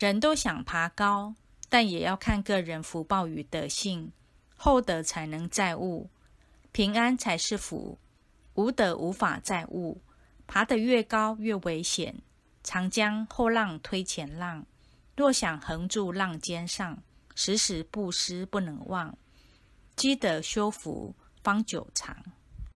人都想爬高但也要看个人福报与德性厚德才能载物平安才是福无德无法载物爬得越高越危险长江后浪推前浪若想横住浪尖上时时布施不能忘积德修福方久长。